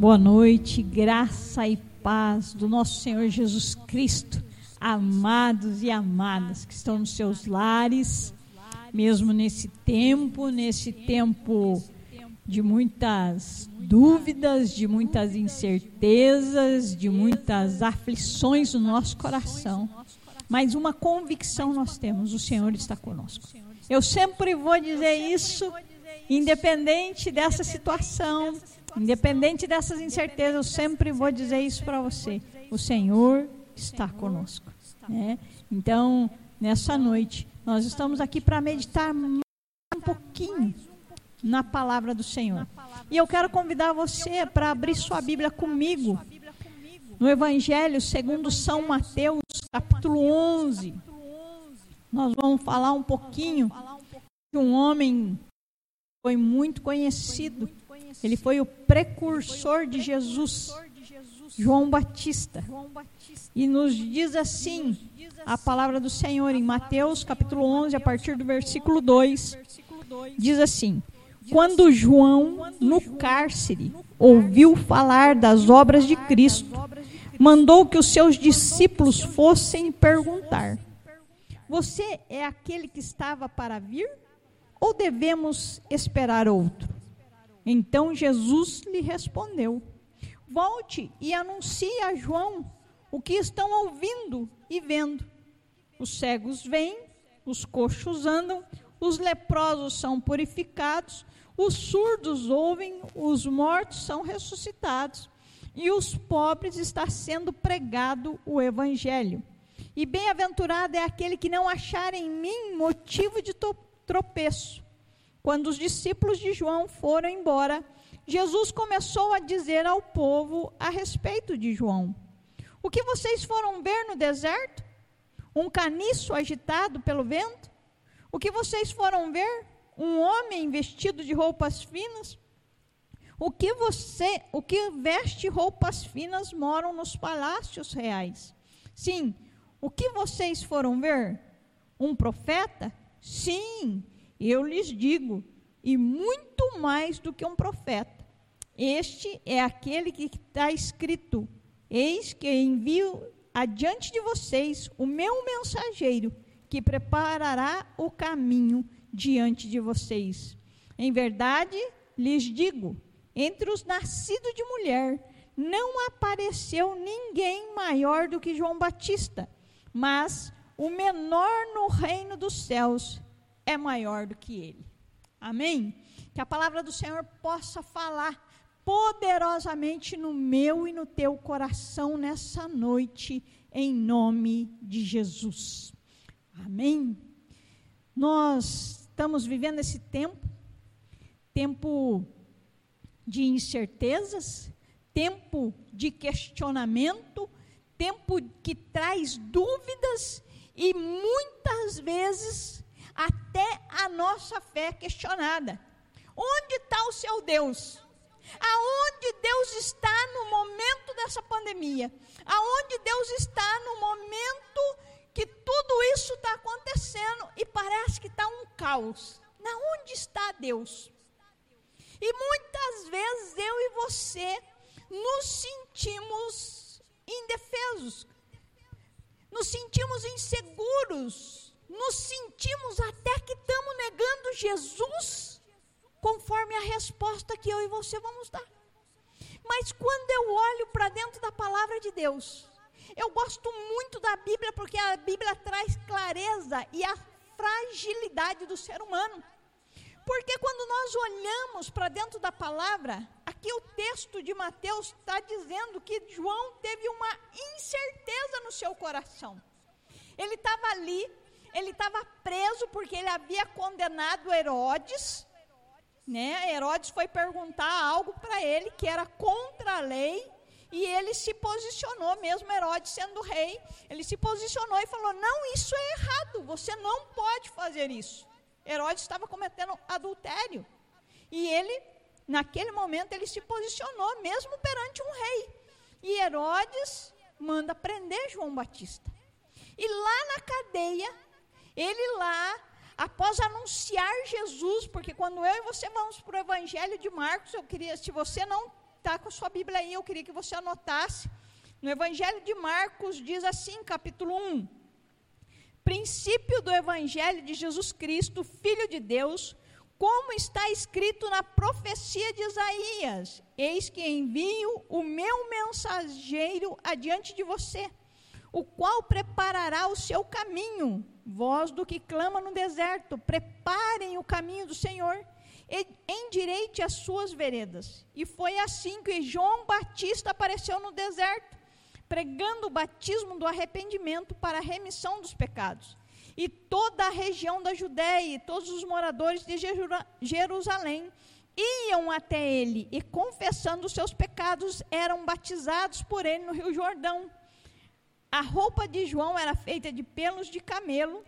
Boa noite, graça e paz do nosso Senhor Jesus Cristo, amados e amadas que estão nos seus lares, mesmo nesse tempo, nesse tempo de muitas dúvidas, de muitas incertezas, de muitas aflições no nosso coração. Mas uma convicção nós temos: o Senhor está conosco. Eu sempre vou dizer isso, independente dessa situação, Independente dessas incertezas, eu sempre vou dizer isso para você: o Senhor está conosco. Né? Então, nessa noite, nós estamos aqui para meditar um pouquinho na palavra do Senhor. E eu quero convidar você para abrir sua Bíblia comigo no Evangelho segundo São Mateus, capítulo 11. Nós vamos falar um pouquinho de um homem que foi muito conhecido ele foi o precursor de Jesus, João Batista. E nos diz assim a palavra do Senhor em Mateus capítulo 11, a partir do versículo 2. Diz assim: Quando João, no cárcere, ouviu falar das obras de Cristo, mandou que os seus discípulos fossem perguntar: Você é aquele que estava para vir? Ou devemos esperar outro? Então Jesus lhe respondeu: Volte e anuncie a João o que estão ouvindo e vendo. Os cegos vêm, os coxos andam, os leprosos são purificados, os surdos ouvem, os mortos são ressuscitados, e os pobres está sendo pregado o evangelho. E bem-aventurado é aquele que não achar em mim motivo de tropeço. Quando os discípulos de João foram embora, Jesus começou a dizer ao povo a respeito de João: O que vocês foram ver no deserto? Um caniço agitado pelo vento? O que vocês foram ver? Um homem vestido de roupas finas? O que você, o que veste roupas finas moram nos palácios reais? Sim, o que vocês foram ver? Um profeta? Sim, eu lhes digo, e muito mais do que um profeta. Este é aquele que está escrito: Eis que envio adiante de vocês o meu mensageiro, que preparará o caminho diante de vocês. Em verdade, lhes digo: entre os nascidos de mulher, não apareceu ninguém maior do que João Batista, mas o menor no reino dos céus é maior do que ele. Amém? Que a palavra do Senhor possa falar poderosamente no meu e no teu coração nessa noite, em nome de Jesus. Amém? Nós estamos vivendo esse tempo, tempo de incertezas, tempo de questionamento, tempo que traz dúvidas e muitas vezes até a nossa fé questionada. Onde está o seu Deus? Aonde Deus está no momento dessa pandemia? Aonde Deus está no momento que tudo isso está acontecendo e parece que está um caos? Na onde está Deus? E muitas vezes eu e você nos sentimos indefesos, nos sentimos inseguros, nos sentimos até que estamos negando Jesus, conforme a resposta que eu e você vamos dar. Mas quando eu olho para dentro da palavra de Deus, eu gosto muito da Bíblia porque a Bíblia traz clareza e a fragilidade do ser humano. Porque quando nós olhamos para dentro da palavra, aqui o texto de Mateus está dizendo que João teve uma incerteza no seu coração. Ele estava ali ele estava preso porque ele havia condenado Herodes. Né? Herodes foi perguntar algo para ele que era contra a lei e ele se posicionou, mesmo Herodes sendo rei, ele se posicionou e falou: Não, isso é errado, você não pode fazer isso. Herodes estava cometendo adultério. E ele, naquele momento, ele se posicionou, mesmo perante um rei. E Herodes manda prender João Batista. E lá na cadeia, ele lá, após anunciar Jesus, porque quando eu e você vamos para o Evangelho de Marcos, eu queria, se você não está com a sua Bíblia aí, eu queria que você anotasse. No Evangelho de Marcos diz assim, capítulo 1. Princípio do Evangelho de Jesus Cristo, Filho de Deus, como está escrito na profecia de Isaías: Eis que envio o meu mensageiro adiante de você, o qual preparará o seu caminho. Voz do que clama no deserto: preparem o caminho do Senhor, endireite as suas veredas. E foi assim que João Batista apareceu no deserto, pregando o batismo do arrependimento para a remissão dos pecados e toda a região da Judéia e todos os moradores de Jerusalém iam até ele e, confessando os seus pecados, eram batizados por ele no Rio Jordão. A roupa de João era feita de pelos de camelo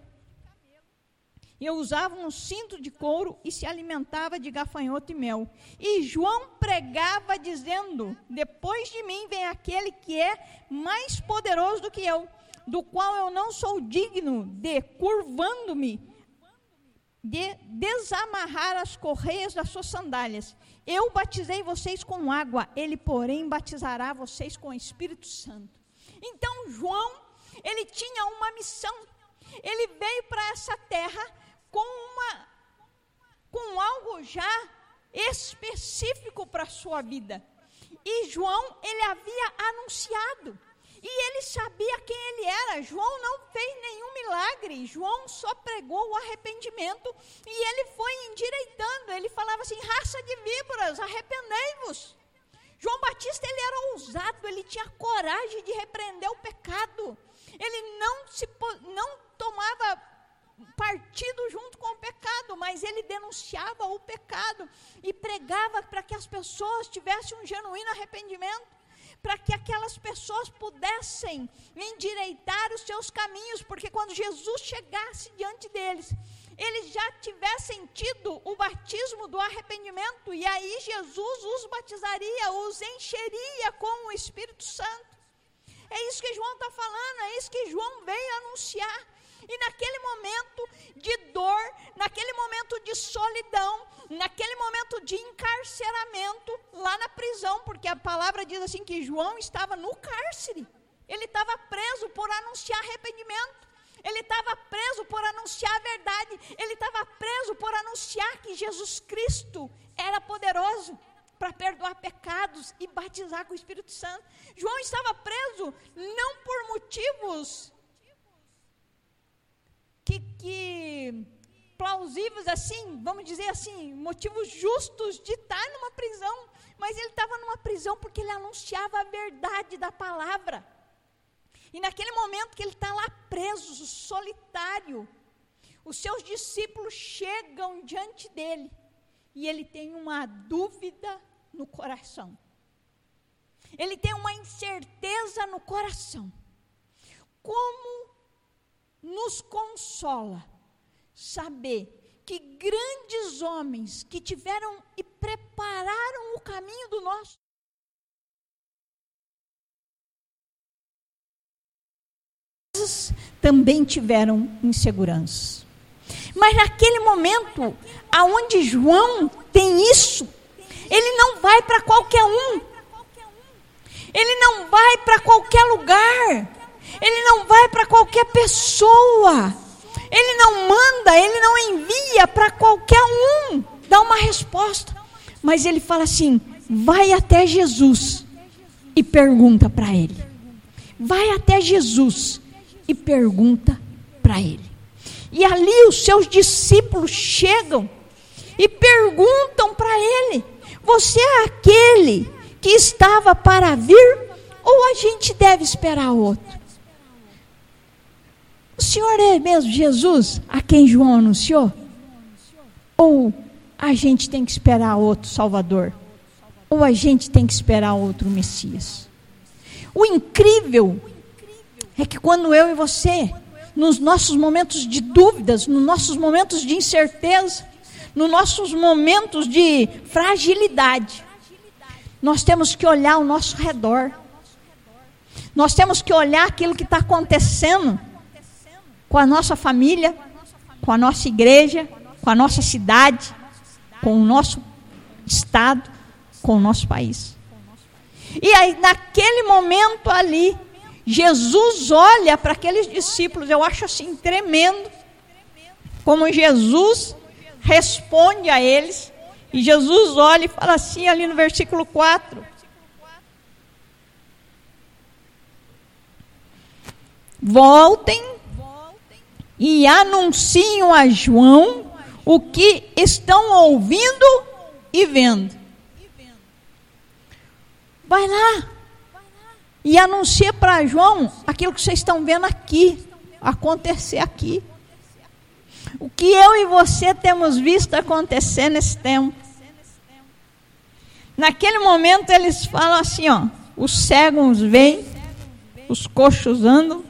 e usava um cinto de couro e se alimentava de gafanhoto e mel. E João pregava dizendo: Depois de mim vem aquele que é mais poderoso do que eu do qual eu não sou digno de, curvando-me, de desamarrar as correias das suas sandálias. Eu batizei vocês com água, ele, porém, batizará vocês com o Espírito Santo. Então, João, ele tinha uma missão. Ele veio para essa terra com uma com algo já específico para a sua vida. E João, ele havia anunciado e ele sabia quem ele era. João não fez nenhum milagre. João só pregou o arrependimento e ele foi endireitando. Ele falava assim: raça de víboras, arrependei-vos. João Batista ele era ousado, ele tinha coragem de repreender o pecado. Ele não se não tomava partido junto com o pecado, mas ele denunciava o pecado e pregava para que as pessoas tivessem um genuíno arrependimento para que aquelas pessoas pudessem endireitar os seus caminhos, porque quando Jesus chegasse diante deles, eles já tivessem tido o batismo do arrependimento, e aí Jesus os batizaria, os encheria com o Espírito Santo. É isso que João está falando, é isso que João veio anunciar. E naquele momento de dor, naquele momento de solidão, naquele momento de encarceramento, lá na prisão, porque a palavra diz assim que João estava no cárcere. Ele estava preso por anunciar arrependimento. Ele estava preso por anunciar a verdade. Ele estava preso por anunciar que Jesus Cristo era poderoso para perdoar pecados e batizar com o Espírito Santo. João estava preso não por motivos que, que plausíveis assim, vamos dizer assim, motivos justos de estar numa prisão, mas ele estava numa prisão porque ele anunciava a verdade da palavra. E naquele momento que ele está lá preso, solitário, os seus discípulos chegam diante dele e ele tem uma dúvida no coração. Ele tem uma incerteza no coração. Como nos consola saber que grandes homens que tiveram e prepararam o caminho do nosso também tiveram insegurança. Mas naquele momento, aonde João tem isso, ele não vai para qualquer um. Ele não vai para qualquer lugar. Ele não vai para qualquer pessoa. Ele não manda, ele não envia para qualquer um dar uma resposta. Mas ele fala assim: vai até Jesus e pergunta para ele. Vai até Jesus e pergunta para ele. E ali os seus discípulos chegam e perguntam para ele: Você é aquele que estava para vir? Ou a gente deve esperar outro? O Senhor é mesmo Jesus a quem João anunciou? Ou a gente tem que esperar outro Salvador? Ou a gente tem que esperar outro Messias? O incrível é que quando eu e você, nos nossos momentos de dúvidas, nos nossos momentos de incerteza, nos nossos momentos de fragilidade, nós temos que olhar ao nosso redor. Nós temos que olhar aquilo que está acontecendo com a nossa família, com a nossa igreja, com a nossa cidade, com o nosso estado, com o nosso país. E aí, naquele momento ali, Jesus olha para aqueles discípulos, eu acho assim tremendo, como Jesus responde a eles, e Jesus olha e fala assim, ali no versículo 4: Voltem e anunciam a João o que estão ouvindo e vendo. Vai lá e anuncia para João aquilo que vocês estão vendo aqui, acontecer aqui. O que eu e você temos visto acontecer nesse tempo. Naquele momento eles falam assim, ó, os cegos vêm, os coxos andam,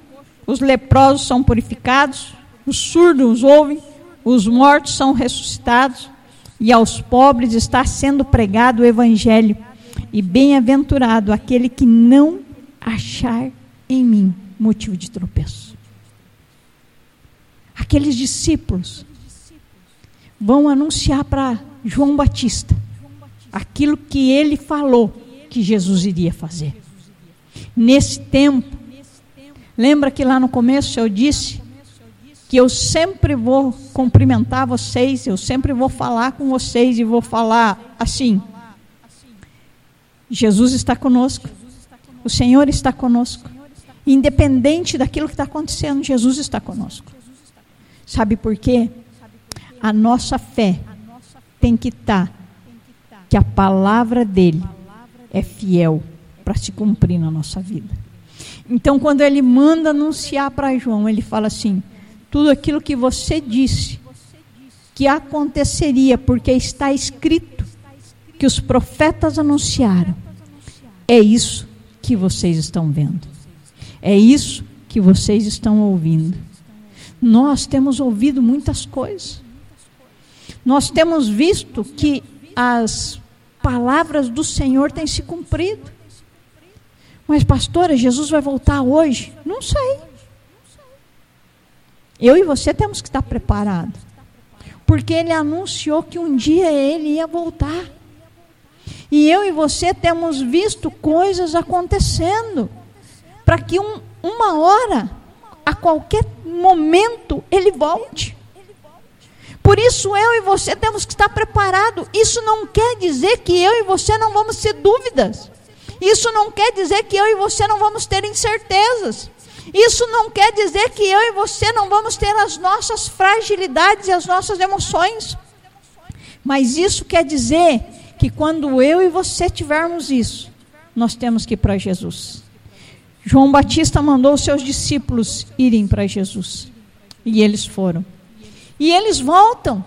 os leprosos são purificados, os surdos ouvem, os mortos são ressuscitados, e aos pobres está sendo pregado o evangelho. E bem-aventurado aquele que não achar em mim motivo de tropeço. Aqueles discípulos vão anunciar para João Batista aquilo que ele falou que Jesus iria fazer. Nesse tempo, lembra que lá no começo eu disse que eu sempre vou cumprimentar vocês, eu sempre vou falar com vocês e vou falar assim: Jesus está conosco, o Senhor está conosco, independente daquilo que está acontecendo, Jesus está conosco. Sabe por quê? A nossa fé tem que estar tá, que a palavra dele é fiel para se cumprir na nossa vida. Então, quando ele manda anunciar para João, ele fala assim: tudo aquilo que você disse que aconteceria, porque está escrito que os profetas anunciaram. É isso que vocês estão vendo. É isso que vocês estão ouvindo. Nós temos ouvido muitas coisas. Nós temos visto que as palavras do Senhor têm se cumprido. Mas, pastora, Jesus vai voltar hoje? Não sei. Eu e você temos que estar preparados. Porque ele anunciou que um dia ele ia voltar. E eu e você temos visto coisas acontecendo. Para que um, uma hora, a qualquer momento, ele volte. Por isso eu e você temos que estar preparados. Isso não quer dizer que eu e você não vamos ter dúvidas. Isso não quer dizer que eu e você não vamos ter incertezas. Isso não quer dizer que eu e você não vamos ter as nossas fragilidades e as nossas emoções. Mas isso quer dizer que quando eu e você tivermos isso, nós temos que ir para Jesus. João Batista mandou os seus discípulos irem para Jesus. E eles foram. E eles voltam.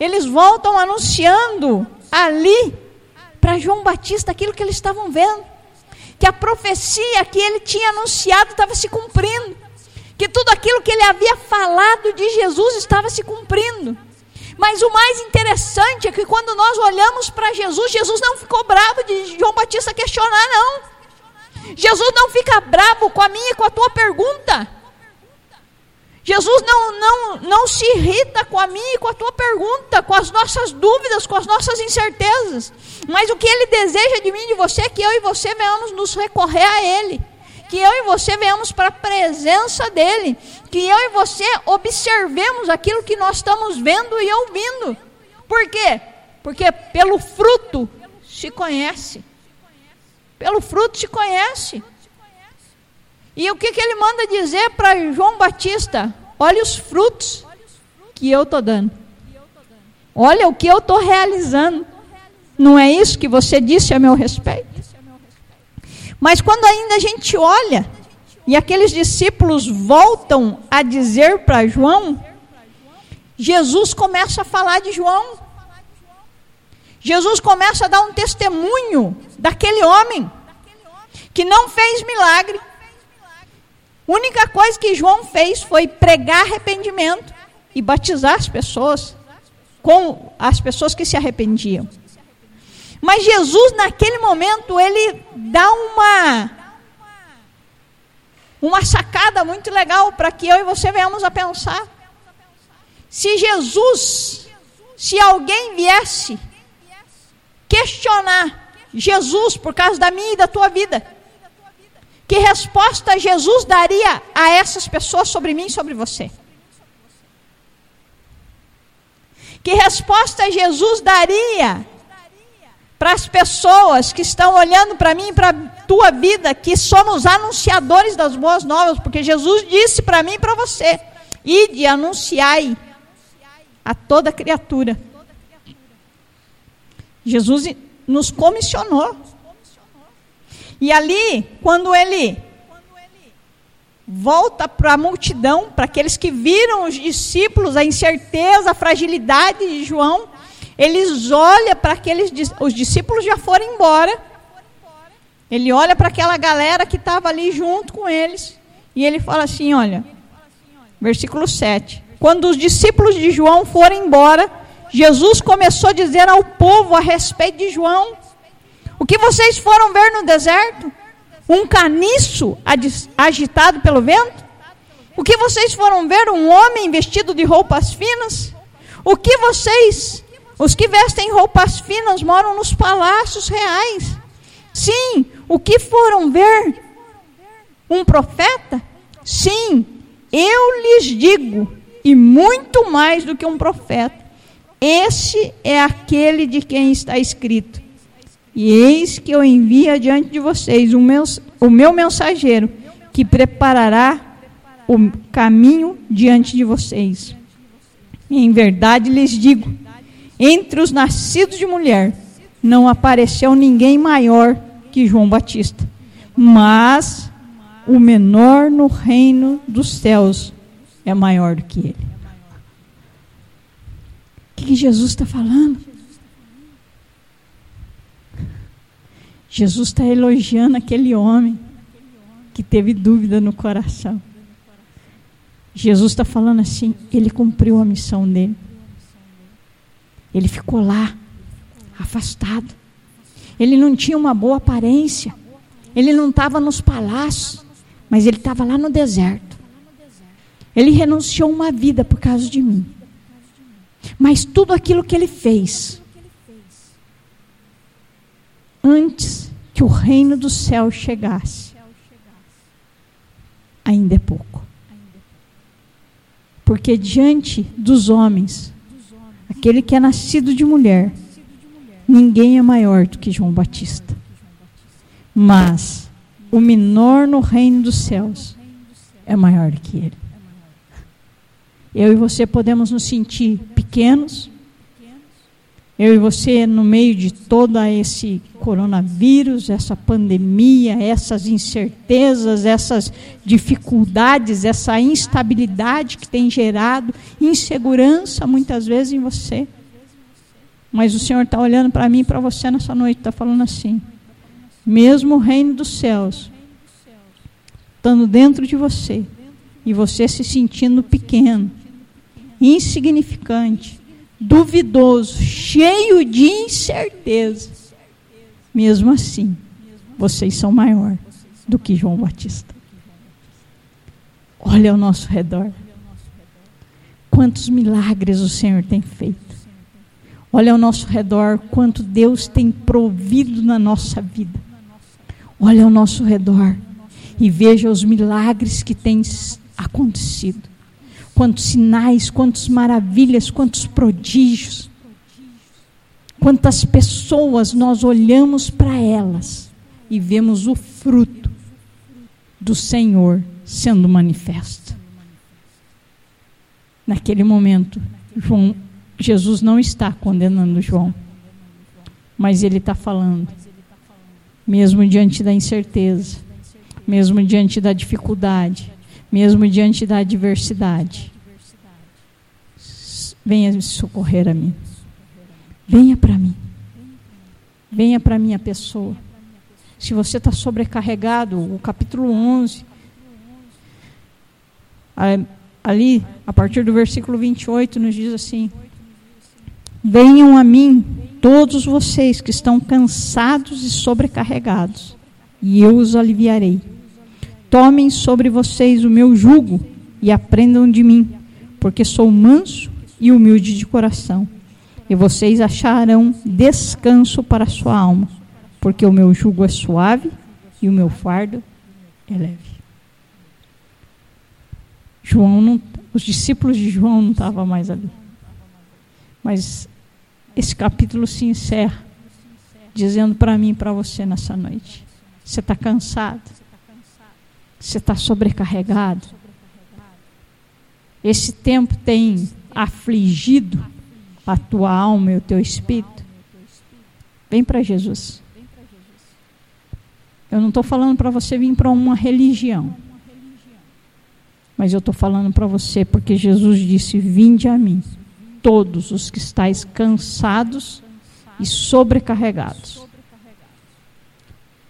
Eles voltam anunciando ali para João Batista aquilo que eles estavam vendo que a profecia que ele tinha anunciado estava se cumprindo, que tudo aquilo que ele havia falado de Jesus estava se cumprindo. Mas o mais interessante é que quando nós olhamos para Jesus, Jesus não ficou bravo de João Batista questionar, não. Jesus não fica bravo com a minha e com a tua pergunta. Jesus não, não, não se irrita com a minha e com a tua pergunta, com as nossas dúvidas, com as nossas incertezas. Mas o que Ele deseja de mim e de você é que eu e você venhamos nos recorrer a Ele. Que eu e você venhamos para a presença dEle. Que eu e você observemos aquilo que nós estamos vendo e ouvindo. Por quê? Porque pelo fruto se conhece. Pelo fruto se conhece. E o que, que ele manda dizer para João Batista? Olha os frutos que eu estou dando. Olha o que eu estou realizando. Não é isso que você disse a meu respeito? Mas quando ainda a gente olha, e aqueles discípulos voltam a dizer para João, Jesus começa a falar de João. Jesus começa a dar um testemunho daquele homem que não fez milagre, única coisa que João fez foi pregar arrependimento e batizar as pessoas com as pessoas que se arrependiam. Mas Jesus, naquele momento, ele dá uma uma sacada muito legal para que eu e você venhamos a pensar. Se Jesus, se alguém viesse questionar Jesus por causa da minha e da tua vida? Que resposta Jesus daria a essas pessoas sobre mim e sobre você? Que resposta Jesus daria para as pessoas que estão olhando para mim e para a tua vida, que somos anunciadores das boas novas, porque Jesus disse para mim e para você: ide anunciai a toda criatura. Jesus nos comissionou. E ali, quando ele volta para a multidão, para aqueles que viram os discípulos, a incerteza, a fragilidade de João, eles olham para aqueles, os discípulos já foram embora. Ele olha para aquela galera que estava ali junto com eles. E ele fala assim: olha, versículo 7. Quando os discípulos de João foram embora, Jesus começou a dizer ao povo a respeito de João: O que vocês foram ver no deserto? Um caniço agitado pelo vento? O que vocês foram ver? Um homem vestido de roupas finas? O que vocês os que vestem roupas finas moram nos palácios reais. Sim, o que foram ver? Um profeta? Sim, eu lhes digo, e muito mais do que um profeta. Esse é aquele de quem está escrito. E eis que eu envio adiante de vocês o meu, o meu mensageiro, que preparará o caminho diante de vocês. Em verdade lhes digo entre os nascidos de mulher, não apareceu ninguém maior que João Batista. Mas o menor no reino dos céus é maior do que ele. O que Jesus está falando? Jesus está elogiando aquele homem que teve dúvida no coração. Jesus está falando assim: ele cumpriu a missão dele. Ele ficou lá, afastado. Ele não tinha uma boa aparência. Ele não estava nos palácios, mas ele estava lá no deserto. Ele renunciou uma vida por causa de mim. Mas tudo aquilo que ele fez, antes que o reino do céu chegasse, ainda é pouco. Porque diante dos homens, aquele que é nascido de mulher, ninguém é maior do que João Batista. Mas o menor no reino dos céus é maior do que ele. Eu e você podemos nos sentir pequenos. Eu e você, no meio de todo esse coronavírus, essa pandemia, essas incertezas, essas dificuldades, essa instabilidade que tem gerado insegurança muitas vezes em você. Mas o Senhor está olhando para mim e para você nessa noite, está falando assim: mesmo o reino dos céus, estando dentro de você, e você se sentindo pequeno, insignificante, duvidoso, cheio de incerteza, mesmo assim, vocês são maior do que João Batista. Olha ao nosso redor. Quantos milagres o Senhor tem feito. Olha ao nosso redor quanto Deus tem provido na nossa vida. Olha ao nosso redor e veja os milagres que têm acontecido. Quantos sinais, quantas maravilhas, quantos prodígios. Quantas pessoas nós olhamos para elas e vemos o fruto do Senhor sendo manifesto. Naquele momento, João, Jesus não está condenando João, mas ele está falando, mesmo diante da incerteza, mesmo diante da dificuldade, mesmo diante da adversidade, venha socorrer a mim. Venha para mim. Venha para minha pessoa. Se você está sobrecarregado, o capítulo 11, ali, a partir do versículo 28, nos diz assim: Venham a mim, todos vocês que estão cansados e sobrecarregados, e eu os aliviarei. Tomem sobre vocês o meu jugo e aprendam de mim, porque sou manso e humilde de coração e vocês acharão descanso para a sua alma, porque o meu jugo é suave e o meu fardo é leve. João não, os discípulos de João não estavam mais ali. Mas esse capítulo se encerra dizendo para mim e para você nessa noite: você está cansado? Você está sobrecarregado? Esse tempo tem afligido a tua alma e o teu espírito? Vem para Jesus. Eu não estou falando para você vir para uma religião. Mas eu estou falando para você porque Jesus disse: Vinde a mim, todos os que estáis cansados e sobrecarregados.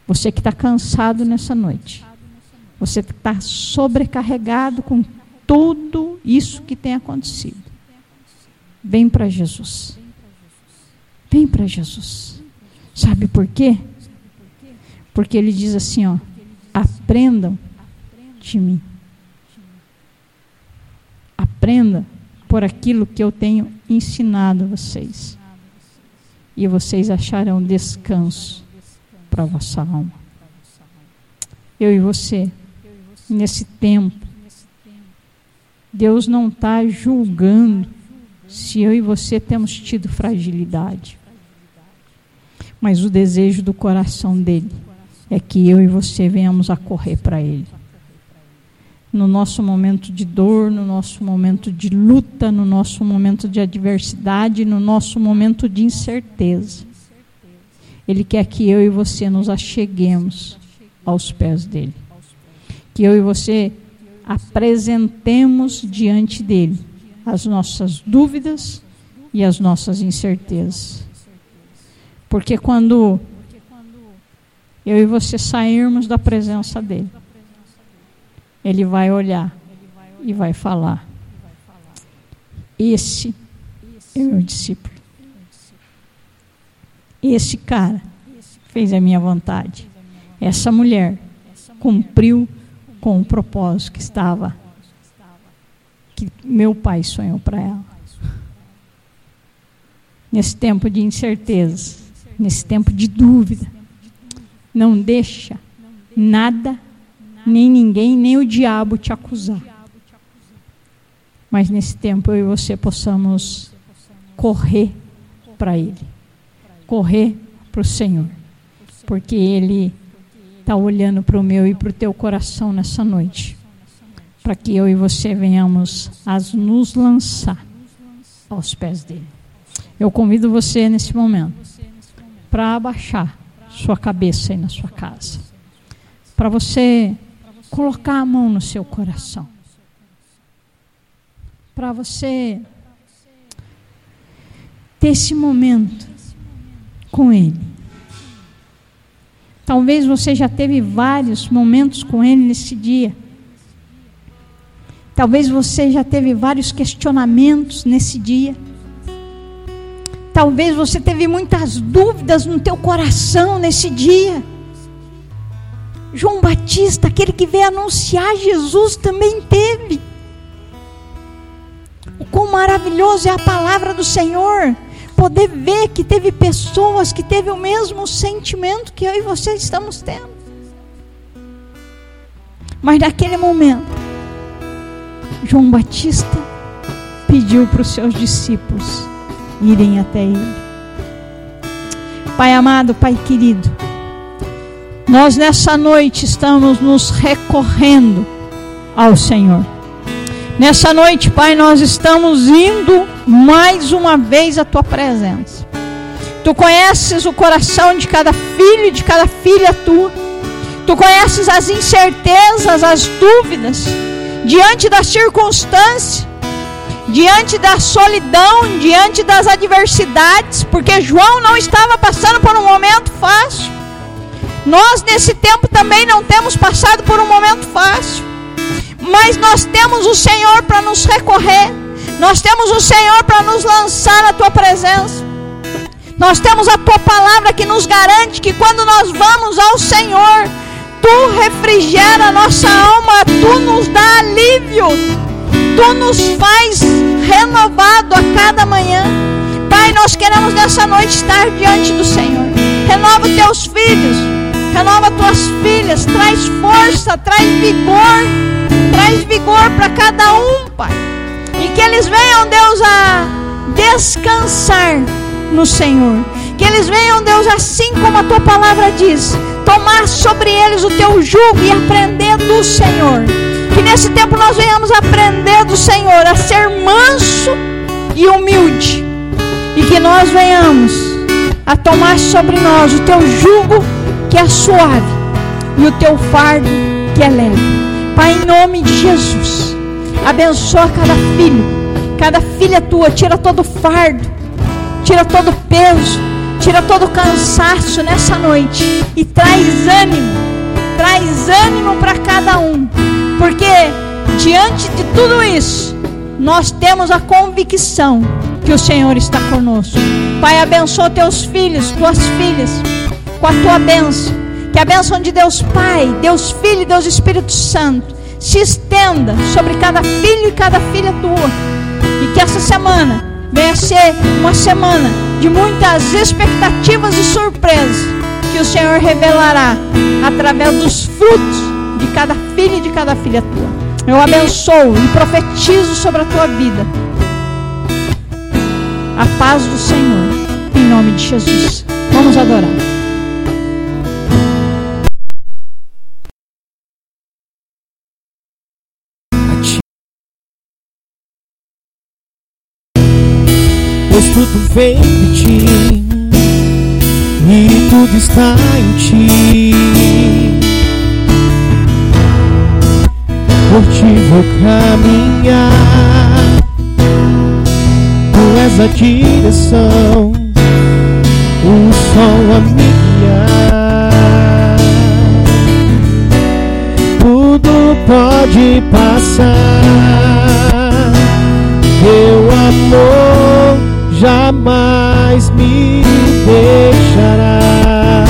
Você que está cansado nessa noite. Você está sobrecarregado com tudo isso que tem acontecido. Vem para Jesus. Vem para Jesus. Sabe por quê? Porque ele diz assim, ó: Aprendam de mim. Aprenda por aquilo que eu tenho ensinado a vocês. E vocês acharão descanso para a vossa alma. Eu e você, nesse tempo, Deus não está julgando se eu e você temos tido fragilidade. Mas o desejo do coração dele é que eu e você venhamos a correr para ele. No nosso momento de dor, no nosso momento de luta, no nosso momento de adversidade, no nosso momento de incerteza. Ele quer que eu e você nos acheguemos aos pés dele. Que eu e você apresentemos diante dele as nossas dúvidas e as nossas incertezas. Porque quando eu e você sairmos da presença dele, ele vai olhar e vai falar: Esse é meu discípulo. Esse cara fez a minha vontade. Essa mulher cumpriu com o propósito que estava, que meu pai sonhou para ela. Nesse tempo de incerteza, nesse tempo de dúvida, não deixa nada, nem ninguém, nem o diabo te acusar. Mas nesse tempo eu e você possamos correr para Ele, correr para o Senhor, porque Ele está olhando para o meu e para o teu coração nessa noite, para que eu e você venhamos a nos lançar aos pés dele. Eu convido você nesse momento para abaixar sua cabeça aí na sua casa, para você colocar a mão no seu coração, para você ter esse momento com Ele. Talvez você já teve vários momentos com Ele nesse dia. Talvez você já teve vários questionamentos nesse dia. Talvez você teve muitas dúvidas no teu coração nesse dia. João Batista, aquele que veio anunciar Jesus, também teve. O quão maravilhoso é a palavra do Senhor poder ver que teve pessoas que teve o mesmo sentimento que eu e você estamos tendo. Mas naquele momento, João Batista pediu para os seus discípulos irem até ele. Pai amado, Pai querido, nós nessa noite estamos nos recorrendo ao Senhor. Nessa noite, Pai, nós estamos indo mais uma vez à tua presença. Tu conheces o coração de cada filho e de cada filha tua. Tu conheces as incertezas, as dúvidas, diante das circunstâncias, diante da solidão, diante das adversidades, porque João não estava passando por um momento fácil. Nós, nesse tempo, também não temos passado por um momento fácil mas nós temos o Senhor para nos recorrer, nós temos o Senhor para nos lançar na tua presença. Nós temos a tua palavra que nos garante que quando nós vamos ao Senhor, tu refrigera nossa alma, tu nos dá alívio, tu nos faz renovado a cada manhã. Pai, nós queremos nessa noite estar diante do Senhor. renova teus filhos, renova tuas filhas, traz força, traz vigor, traz vigor para cada um, Pai. E que eles venham, Deus, a descansar no Senhor. Que eles venham, Deus, assim como a tua palavra diz, tomar sobre eles o teu jugo e aprender do Senhor. Que nesse tempo nós venhamos aprender do Senhor a ser manso e humilde. E que nós venhamos a tomar sobre nós o teu jugo que é suave e o teu fardo que é leve. Pai, em nome de Jesus, abençoa cada filho, cada filha tua, tira todo fardo, tira todo peso, tira todo cansaço nessa noite e traz ânimo, traz ânimo para cada um, porque diante de tudo isso, nós temos a convicção que o Senhor está conosco. Pai, abençoa teus filhos, tuas filhas, com a tua bênção. Que a bênção de Deus Pai, Deus Filho e Deus Espírito Santo se estenda sobre cada filho e cada filha tua. E que essa semana venha ser uma semana de muitas expectativas e surpresas que o Senhor revelará através dos frutos de cada filho e de cada filha tua. Eu abençoo e profetizo sobre a tua vida a paz do Senhor, em nome de Jesus. Vamos adorar. Pois tudo vem de ti e tudo está em ti. Por ti vou caminhar, tu és a direção, o sol a me. Tudo pode passar, teu amor jamais me deixará.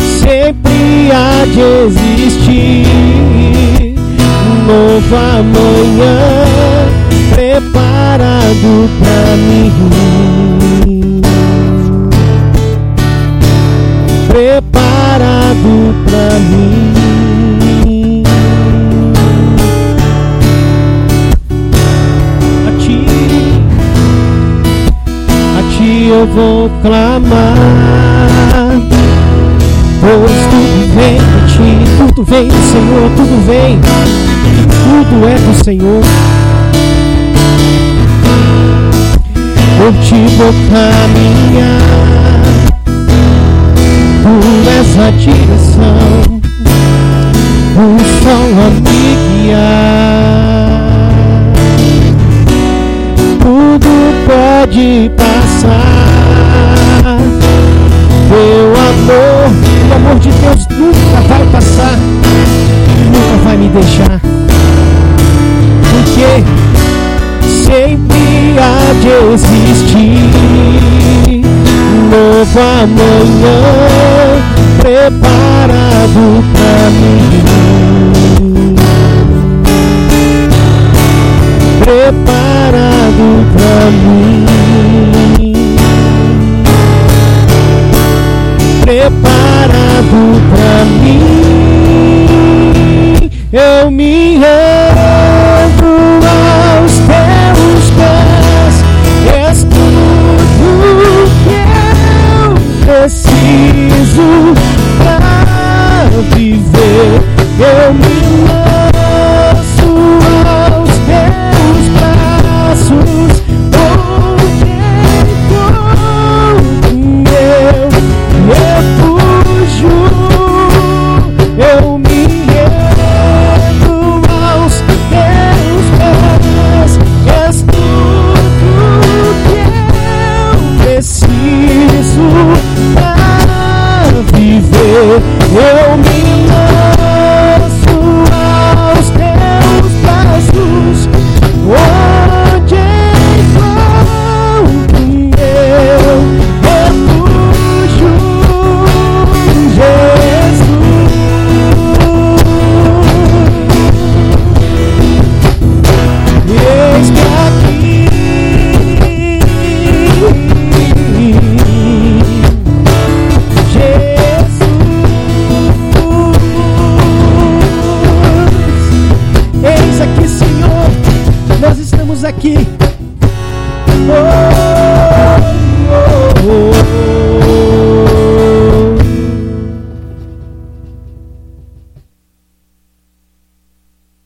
Sempre há de existir um novo amanhã preparado pra mim. Preparado pra mim. Eu vou clamar. Pois tudo vem de ti, tudo vem do Senhor, tudo vem, tudo é do Senhor. Por ti vou caminhar, tu és a direção, o sol a me guiar. Tudo pode passar, amor, o amor de Deus nunca vai passar, nunca vai me deixar. Porque sempre há de existir novo amanhã preparado pra mim. Preparado pra mim. Preparado pra mim. Eu me rendo aos teus pés, és tudo que eu preciso pra viver. Eu me